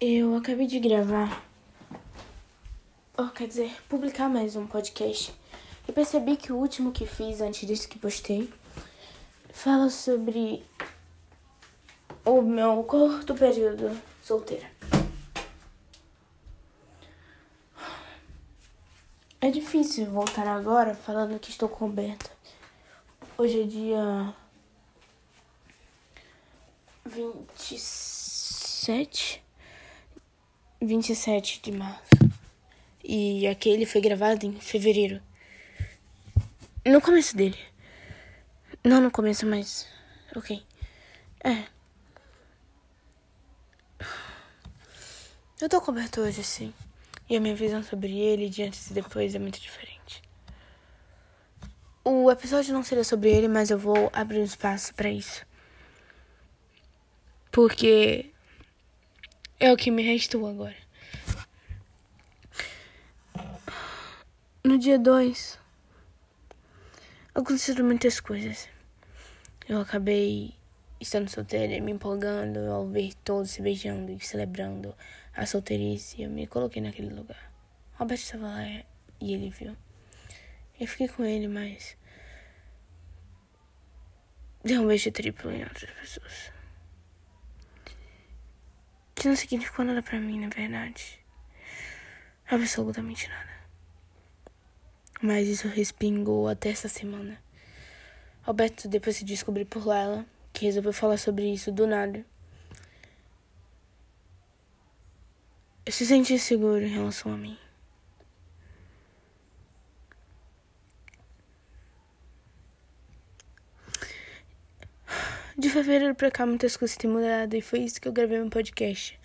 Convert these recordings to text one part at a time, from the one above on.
Eu acabei de gravar, ou quer dizer, publicar mais um podcast. Eu percebi que o último que fiz antes desse que postei fala sobre o meu curto período solteira. É difícil voltar agora falando que estou coberta. Hoje é dia 27 27 de março. E aquele foi gravado em fevereiro. No começo dele. Não no começo, mas. Ok. É. Eu tô coberto hoje, sim. E a minha visão sobre ele de antes e depois é muito diferente. O episódio não seria sobre ele, mas eu vou abrir um espaço para isso. Porque é o que me restou agora. No dia 2, aconteceram muitas coisas. Eu acabei estando solteira me empolgando ao ver todos se beijando e celebrando a solteirice. Eu me coloquei naquele lugar. Roberto estava lá e ele viu. Eu fiquei com ele, mas. Deu um beijo triplo em outras pessoas que não significou nada para mim, na verdade. Absolutamente nada. Mas isso respingou até essa semana. Alberto depois se descobriu por Laila, que resolveu falar sobre isso do nada. Eu se senti seguro em relação a mim. De fevereiro pra cá, muitas coisas têm mudado e foi isso que eu gravei meu podcast.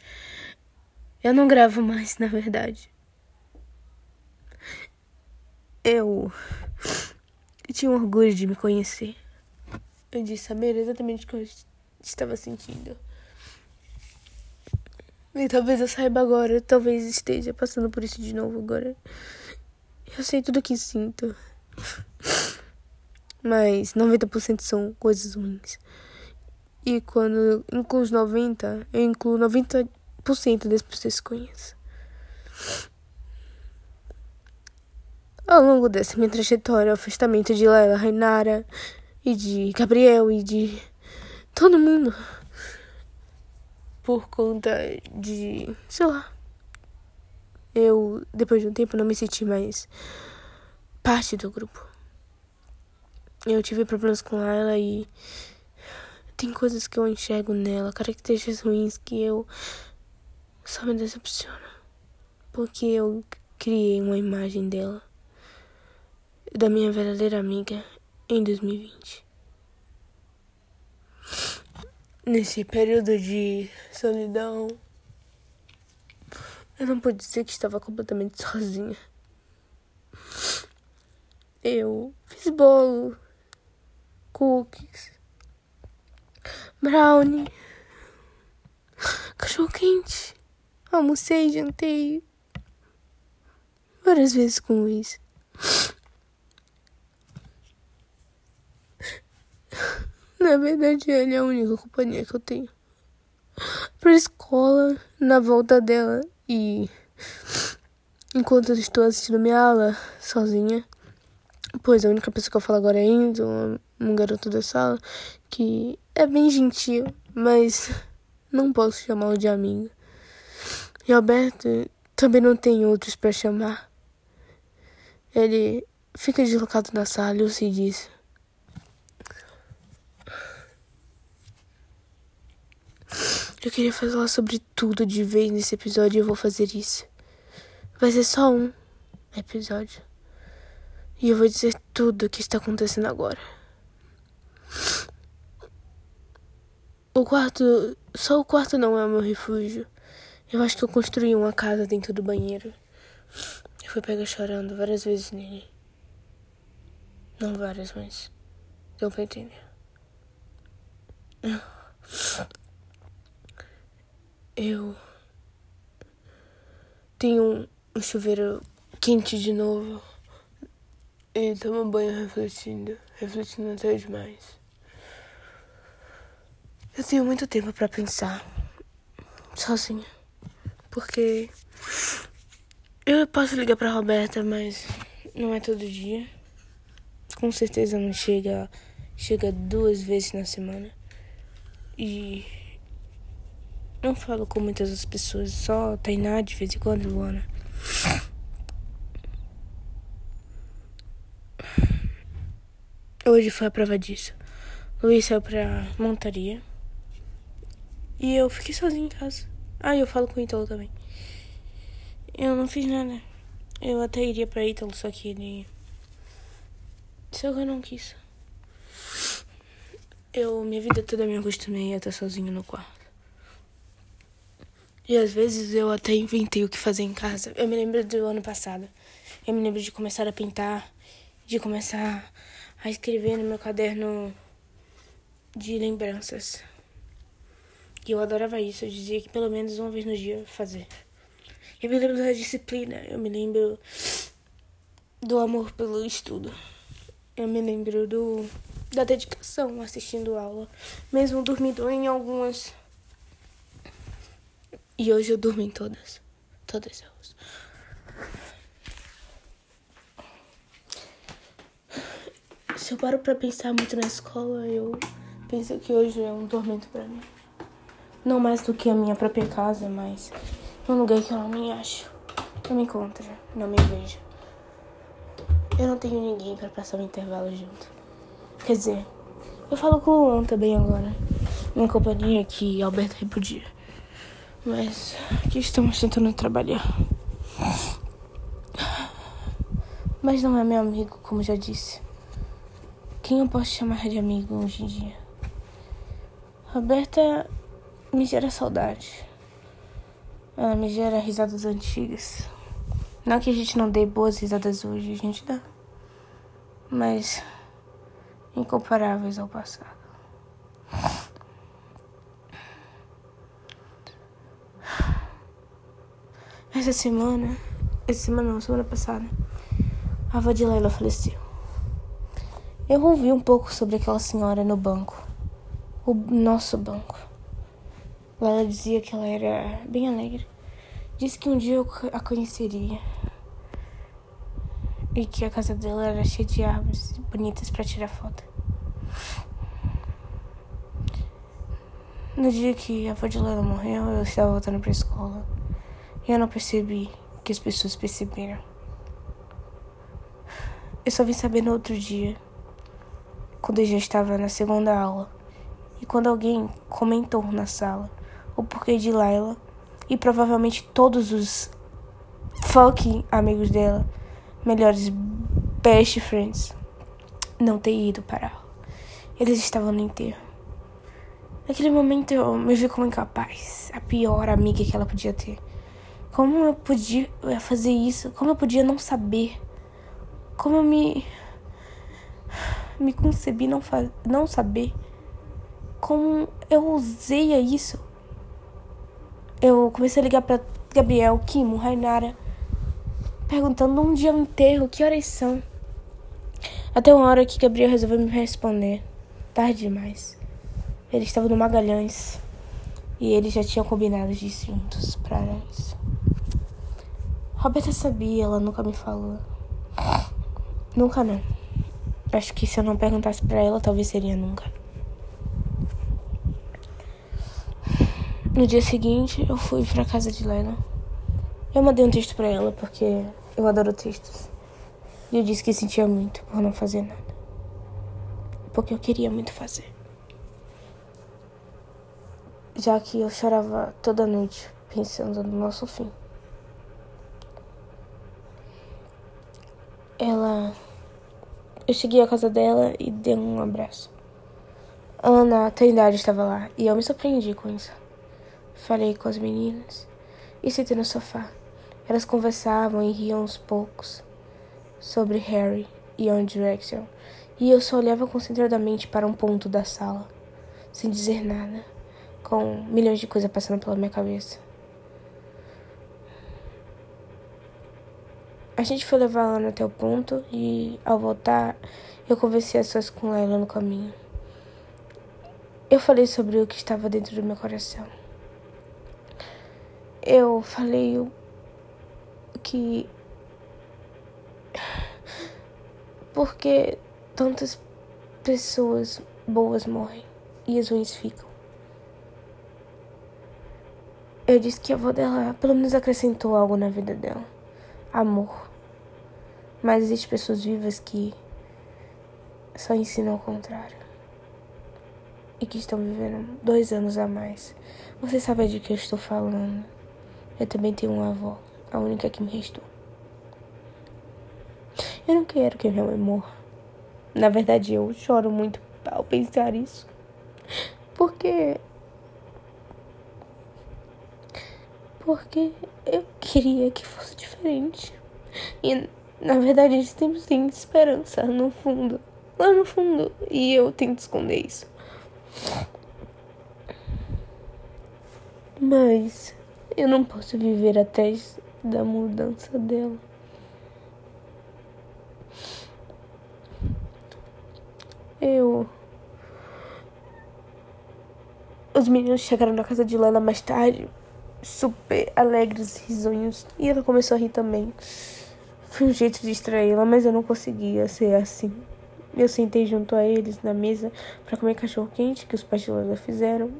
Eu não gravo mais, na verdade. Eu, tinha um orgulho de me conhecer. Eu de saber exatamente o que eu estava sentindo. E talvez eu saiba agora, talvez esteja passando por isso de novo agora. Eu sei tudo o que sinto. Mas 90% são coisas ruins. E quando incluo os 90, eu incluo 90% das pessoas que conheço. Ao longo dessa minha trajetória, o afastamento de Lela, Rainara e de Gabriel e de todo mundo. Por conta de, sei lá. Eu, depois de um tempo, não me senti mais parte do grupo. Eu tive problemas com ela e tem coisas que eu enxergo nela, características ruins que eu só me decepciona. Porque eu criei uma imagem dela, da minha verdadeira amiga, em 2020. Nesse período de solidão, eu não pude dizer que estava completamente sozinha. Eu fiz bolo, cookies, brownie, cachorro quente. Almocei, jantei várias vezes com o Luiz. Na verdade, ele é a única companhia que eu tenho. Pra escola, na volta dela e enquanto eu estou assistindo minha aula sozinha. Pois a única pessoa que eu falo agora é Enzo, um garoto da sala, que é bem gentil, mas não posso chamá-lo de amigo. E Alberto também não tem outros para chamar. Ele fica deslocado na sala e sei disso. Eu queria falar sobre tudo de vez nesse episódio e eu vou fazer isso. Vai ser só um episódio. E eu vou dizer tudo o que está acontecendo agora. O quarto. Só o quarto não é o meu refúgio. Eu acho que eu construí uma casa dentro do banheiro. Eu fui pega chorando várias vezes nele. Não várias, mas. Deu pra entender. Eu. Tenho um chuveiro quente de novo. E tomo banho refletindo. Refletindo até demais. Eu tenho muito tempo para pensar. Sozinha. porque eu posso ligar pra Roberta, mas não é todo dia. Com certeza não chega, chega duas vezes na semana. E não falo com muitas outras pessoas, só Tainá de vez em quando, Luana. Hoje foi a prova disso. Luiz saiu pra montaria. E eu fiquei sozinho em casa. Ah, eu falo com o Ítalo também. Eu não fiz nada. Eu até iria pra Ítalo, só que ele. Só que eu não quis. Eu, minha vida toda me acostumei a estar sozinho no quarto. E às vezes eu até inventei o que fazer em casa. Eu me lembro do ano passado. Eu me lembro de começar a pintar, de começar a escrever no meu caderno de lembranças. E eu adorava isso. Eu dizia que pelo menos uma vez no dia fazer. Eu me lembro da disciplina. Eu me lembro do amor pelo estudo. Eu me lembro do da dedicação assistindo aula, mesmo dormindo em algumas. E hoje eu durmo em todas. Todas elas. Se eu paro pra pensar muito na escola, eu penso que hoje é um tormento para mim. Não mais do que a minha própria casa, mas um lugar que eu não me acho. Não me encontro, não me vejo. Eu não tenho ninguém para passar o intervalo junto. Quer dizer, eu falo com o Luan também agora. Uma companhia que Alberto repudia. Mas aqui estamos tentando trabalhar. Mas não é meu amigo, como já disse. Quem eu posso chamar de amigo hoje em dia? Roberta me gera saudade. Ela me gera risadas antigas. Não que a gente não dê boas risadas hoje, a gente dá. Mas incomparáveis ao passado. Essa semana, essa semana não, semana passada, a avó de Laila faleceu. Eu ouvi um pouco sobre aquela senhora no banco, o nosso banco. Laila dizia que ela era bem alegre. Disse que um dia eu a conheceria. E que a casa dela era cheia de árvores bonitas para tirar foto. No dia que a avó de Laila morreu, eu estava voltando para a escola. E eu não percebi que as pessoas perceberam. Eu só vim saber no outro dia, quando eu já estava na segunda aula, e quando alguém comentou na sala o porquê de Laila e provavelmente todos os fucking amigos dela, melhores best friends, não ter ido para. Eles estavam no enterro. Naquele momento eu me vi como incapaz, a pior amiga que ela podia ter. Como eu podia fazer isso? Como eu podia não saber? Como eu me me concebi não não saber? Como eu usei isso? Eu comecei a ligar para Gabriel, Kimo, Rainara, perguntando um dia o que horas são. Até uma hora que Gabriel resolveu me responder. Tarde demais. Ele estava no Magalhães e eles já tinham combinado de ir juntos para isso. Roberta sabia, ela nunca me falou. Nunca não. Acho que se eu não perguntasse para ela, talvez seria nunca. No dia seguinte, eu fui pra casa de Lena. Eu mandei um texto pra ela porque eu adoro textos. E eu disse que sentia muito por não fazer nada. Porque eu queria muito fazer. Já que eu chorava toda noite pensando no nosso fim. Ela. Eu cheguei à casa dela e dei um abraço. Ana, a Trindade estava lá e eu me surpreendi com isso. Falei com as meninas e sentei no sofá. Elas conversavam e riam aos poucos sobre Harry e One Direction, e eu só olhava concentradamente para um ponto da sala, sem dizer nada, com milhões de coisas passando pela minha cabeça. A gente foi levar a até o ponto e, ao voltar, eu conversei as coisas com ela no caminho. Eu falei sobre o que estava dentro do meu coração. Eu falei que. Porque tantas pessoas boas morrem e as ruins ficam. Eu disse que a avó dela pelo menos acrescentou algo na vida dela. Amor. Mas existem pessoas vivas que só ensinam o contrário. E que estão vivendo dois anos a mais. Você sabe de que eu estou falando. Eu também tenho uma avó, a única que me restou. Eu não quero que minha mãe morra. Na verdade, eu choro muito ao pensar isso. Porque porque eu queria que fosse diferente. E na verdade eles sempre têm esperança no fundo. Lá no fundo. E eu tento esconder isso. Mas eu não posso viver atrás da mudança dela. Eu. Os meninos chegaram na casa de Lana mais tarde super alegres, risonhos. E ela começou a rir também. Foi um jeito de distraí-la, mas eu não conseguia ser assim. Eu sentei junto a eles na mesa para comer cachorro quente que os pais de Lana fizeram.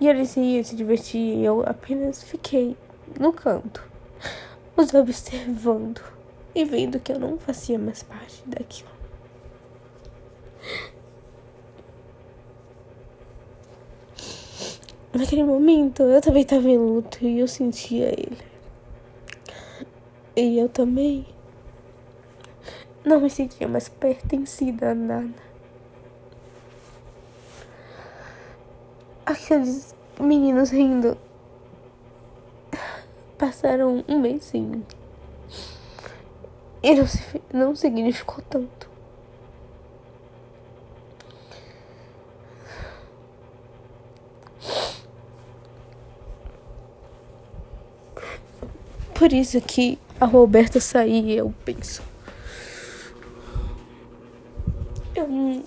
E eles riam, se divertiam e eu apenas fiquei no canto, os observando e vendo que eu não fazia mais parte daquilo. Naquele momento eu também estava em luto e eu sentia ele. E eu também não me sentia mais pertencida a nada. Aqueles meninos rindo passaram um mês sem. E não, não significou tanto. por isso que a Roberta sair, eu penso. Eu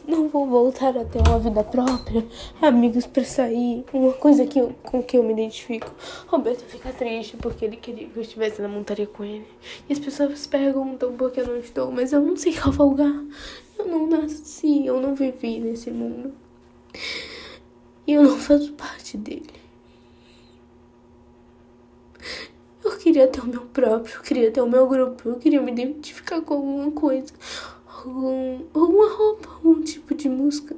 não vou voltar a ter uma vida própria, amigos para sair, uma coisa que eu, com que eu me identifico. Roberto fica triste porque ele queria que eu estivesse na montaria com ele. E as pessoas perguntam por que eu não estou, mas eu não sei cavalgar. Eu não nasci, eu não vivi nesse mundo. E eu não faço parte dele. Eu queria ter o meu próprio, eu queria ter o meu grupo, eu queria me identificar com alguma coisa, algum, alguma roupa, algum tipo de música.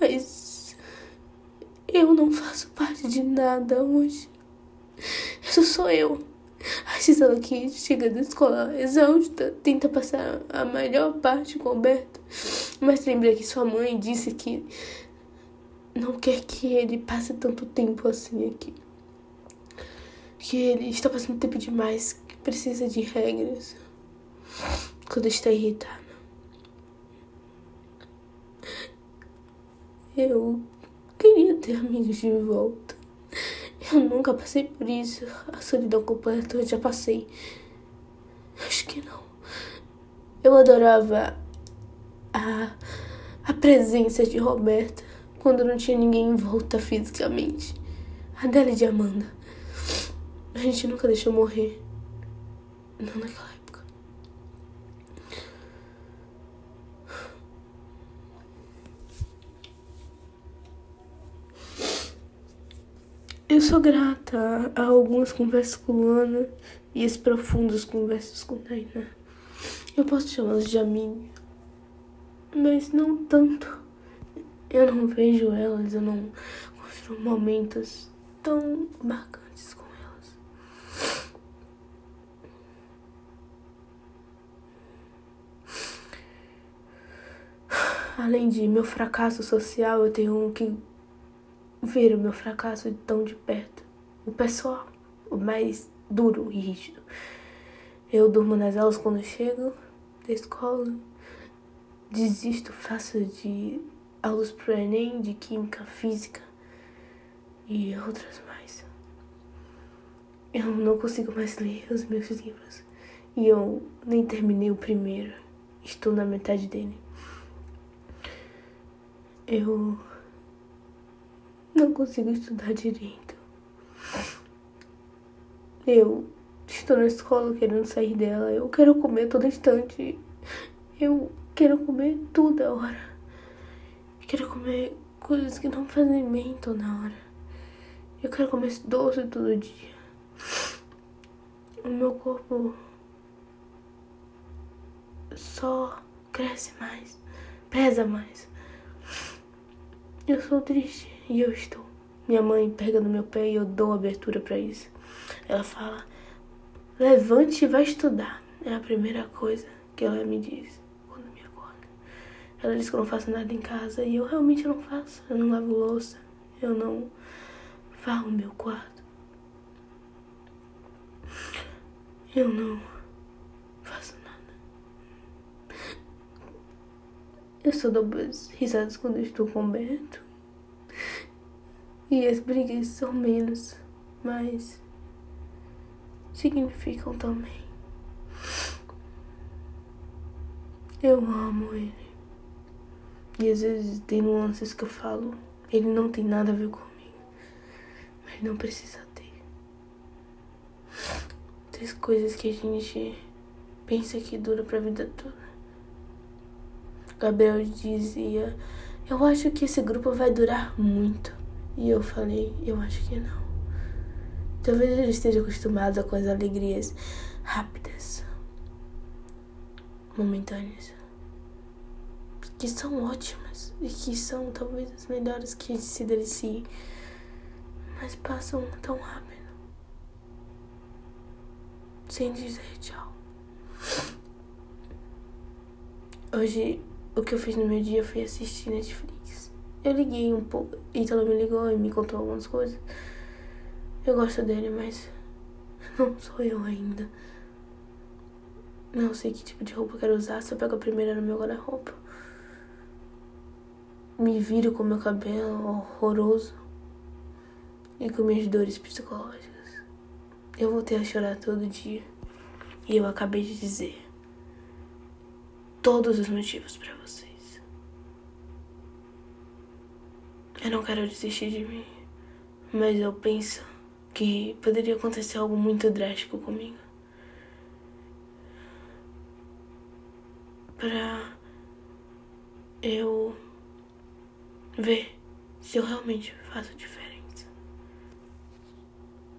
Mas eu não faço parte de nada hoje. Isso sou eu. A Gisela que chega da escola exausta, tenta passar a melhor parte com o Alberto. Mas lembra que sua mãe disse que não quer que ele passe tanto tempo assim aqui que ele está passando tempo demais, que precisa de regras quando está irritado. Eu queria ter amigos de volta. Eu nunca passei por isso. A solidão completa eu já passei. Acho que não. Eu adorava a, a presença de Roberta quando não tinha ninguém em volta fisicamente. A dela e de Amanda. A gente nunca deixou morrer. Não naquela Eu sou grata a algumas conversas com Luana e as profundas conversas com Tainá. Eu posso chamá-las de amiga, mas não tanto. Eu não vejo elas, eu não construo momentos tão marcantes com Além de meu fracasso social, eu tenho que ver o meu fracasso tão de perto. O pessoal, o mais duro e rígido. Eu durmo nas aulas quando chego da escola. Desisto fácil de aulas pro Enem, de Química, Física e outras mais. Eu não consigo mais ler os meus livros. E eu nem terminei o primeiro. Estou na metade dele. Eu não consigo estudar direito. Eu estou na escola querendo sair dela. Eu quero comer todo instante. Eu quero comer toda hora. Eu quero comer coisas que não fazem bem toda hora. Eu quero comer doce todo dia. O meu corpo só cresce mais, pesa mais. Eu sou triste e eu estou. Minha mãe pega no meu pé e eu dou abertura para isso. Ela fala: levante e vai estudar. É a primeira coisa que ela me diz quando me acorda. Ela diz que eu não faço nada em casa e eu realmente não faço. Eu não lavo louça, eu não varro meu quarto. Eu não faço nada. Eu só dou risadas quando estou com o Beto. E as brigas são menos, mas significam também. Eu amo ele. E às vezes tem nuances que eu falo, ele não tem nada a ver comigo. Mas não precisa ter. Tem coisas que a gente pensa que dura pra vida toda. Gabriel dizia, eu acho que esse grupo vai durar muito. E eu falei, eu acho que não. Talvez ele esteja acostumado com as alegrias rápidas, momentâneas, que são ótimas e que são talvez as melhores que se delicie, mas passam tão rápido, sem dizer tchau. Hoje, o que eu fiz no meu dia foi assistir Netflix. Eu liguei um pouco, Ítalo me ligou e me contou algumas coisas. Eu gosto dele, mas não sou eu ainda. Não sei que tipo de roupa quero usar, eu pego a primeira no meu guarda-roupa. Me viro com meu cabelo horroroso e com minhas dores psicológicas. Eu voltei a chorar todo dia e eu acabei de dizer todos os motivos para vocês. Eu não quero desistir de mim, mas eu penso que poderia acontecer algo muito drástico comigo. Pra eu ver se eu realmente faço diferença.